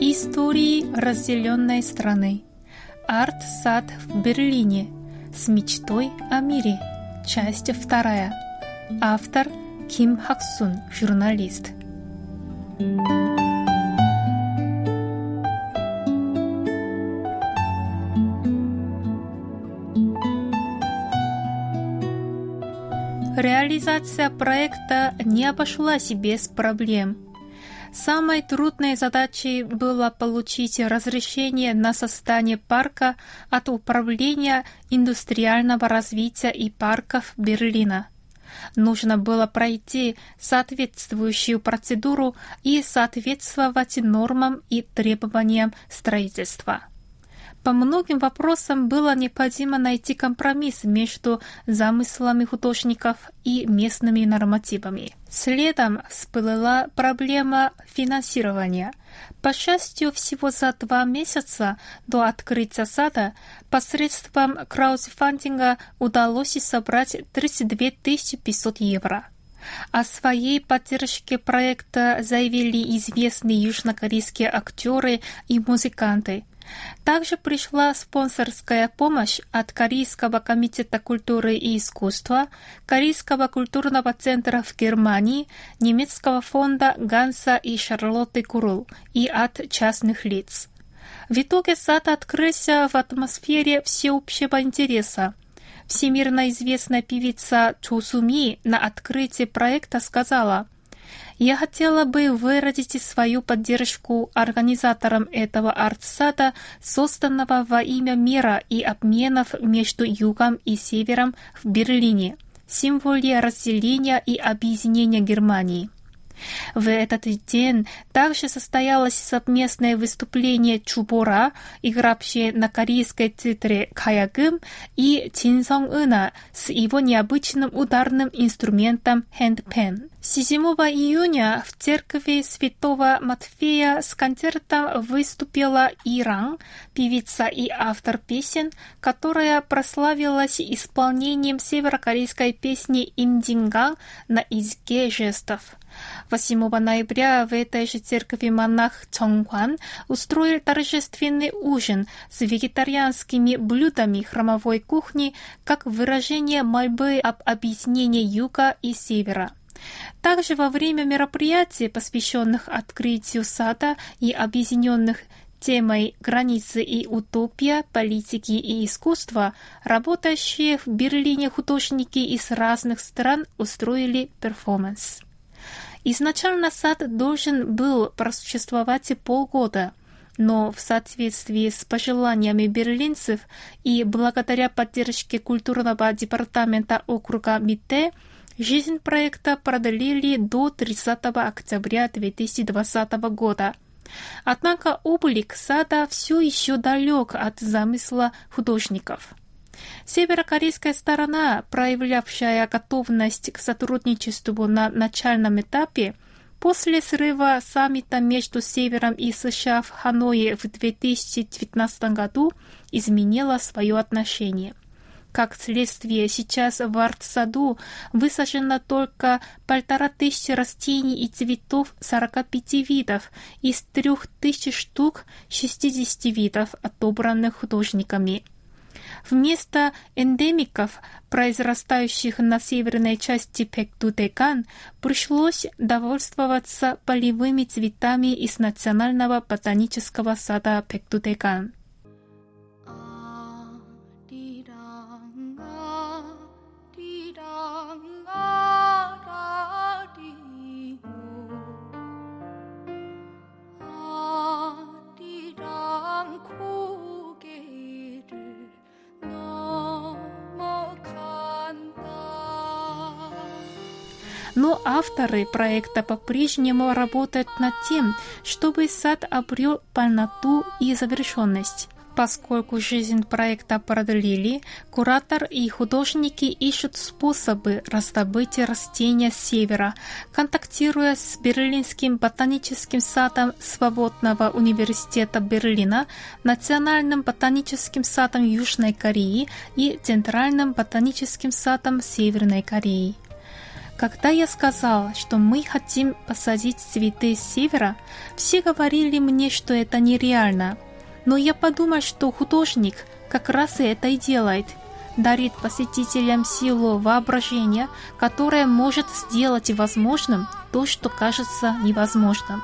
Истории разделенной страны. Арт-сад в Берлине. С мечтой о мире. Часть вторая. Автор Ким Хаксун, журналист. Реализация проекта не обошлась без проблем – Самой трудной задачей было получить разрешение на создание парка от Управления индустриального развития и парков Берлина. Нужно было пройти соответствующую процедуру и соответствовать нормам и требованиям строительства. По многим вопросам было необходимо найти компромисс между замыслами художников и местными нормативами. Следом всплыла проблема финансирования. По счастью, всего за два месяца до открытия сада посредством краудфандинга удалось собрать 32 500 евро. О своей поддержке проекта заявили известные южнокорейские актеры и музыканты – также пришла спонсорская помощь от Корейского комитета культуры и искусства, Корейского культурного центра в Германии, немецкого фонда Ганса и Шарлотты Курул и от частных лиц. В итоге сад открылся в атмосфере всеобщего интереса. Всемирно известная певица Чу Суми на открытии проекта сказала – я хотела бы выразить свою поддержку организаторам этого артсада, созданного во имя мира и обменов между Югом и Севером в Берлине, символе разделения и объединения Германии. В этот день также состоялось совместное выступление Чубора, игравшей на корейской цитре Каягым, и Чин Сон Ына с его необычным ударным инструментом хэндпен. 7 июня в церкви Святого Матфея с концертом выступила Иран, певица и автор песен, которая прославилась исполнением северокорейской песни «Имдинга» на языке жестов. 8 ноября в этой же церкви монах Чонгхван устроил торжественный ужин с вегетарианскими блюдами храмовой кухни как выражение мольбы об объединении юга и севера. Также во время мероприятий, посвященных открытию сада и объединенных темой границы и утопия, политики и искусства, работающие в Берлине художники из разных стран устроили перформанс. Изначально сад должен был просуществовать полгода, но в соответствии с пожеланиями берлинцев и благодаря поддержке культурного департамента округа Митте, жизнь проекта продлили до 30 октября 2020 года. Однако облик сада все еще далек от замысла художников. Северокорейская сторона, проявлявшая готовность к сотрудничеству на начальном этапе, после срыва саммита между Севером и США в Ханое в 2019 году изменила свое отношение. Как следствие, сейчас в арт-саду высажено только полтора тысячи растений и цветов 45 видов из трех тысяч штук 60 видов, отобранных художниками. Вместо эндемиков, произрастающих на северной части Пектудекан, пришлось довольствоваться полевыми цветами из Национального ботанического сада Пектудекан. Но авторы проекта по-прежнему работают над тем, чтобы сад обрел полноту и завершенность. Поскольку жизнь проекта продлили, куратор и художники ищут способы раздобыть растения с севера, контактируя с Берлинским ботаническим садом Свободного университета Берлина, Национальным ботаническим садом Южной Кореи и Центральным ботаническим садом Северной Кореи. Когда я сказала, что мы хотим посадить цветы с севера, все говорили мне, что это нереально – но я подумал, что художник как раз и это и делает. Дарит посетителям силу воображения, которая может сделать возможным то, что кажется невозможным.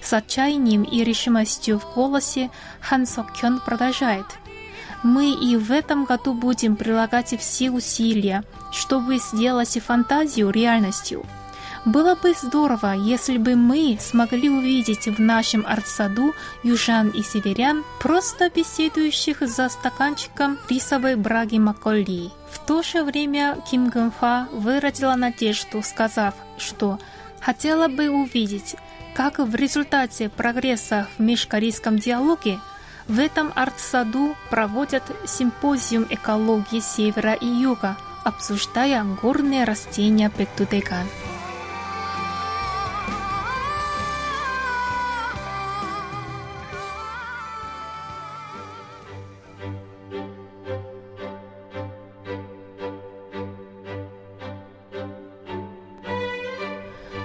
С отчаянием и решимостью в голосе Хан Сок Кён продолжает. Мы и в этом году будем прилагать все усилия, чтобы сделать фантазию реальностью. Было бы здорово, если бы мы смогли увидеть в нашем артсаду южан и северян, просто беседующих за стаканчиком рисовой браги Макколли. В то же время Ким Гэнфа выразила надежду, сказав, что хотела бы увидеть, как в результате прогресса в межкорейском диалоге в этом арт-саду проводят симпозиум экологии севера и юга, обсуждая горные растения Пектудеган.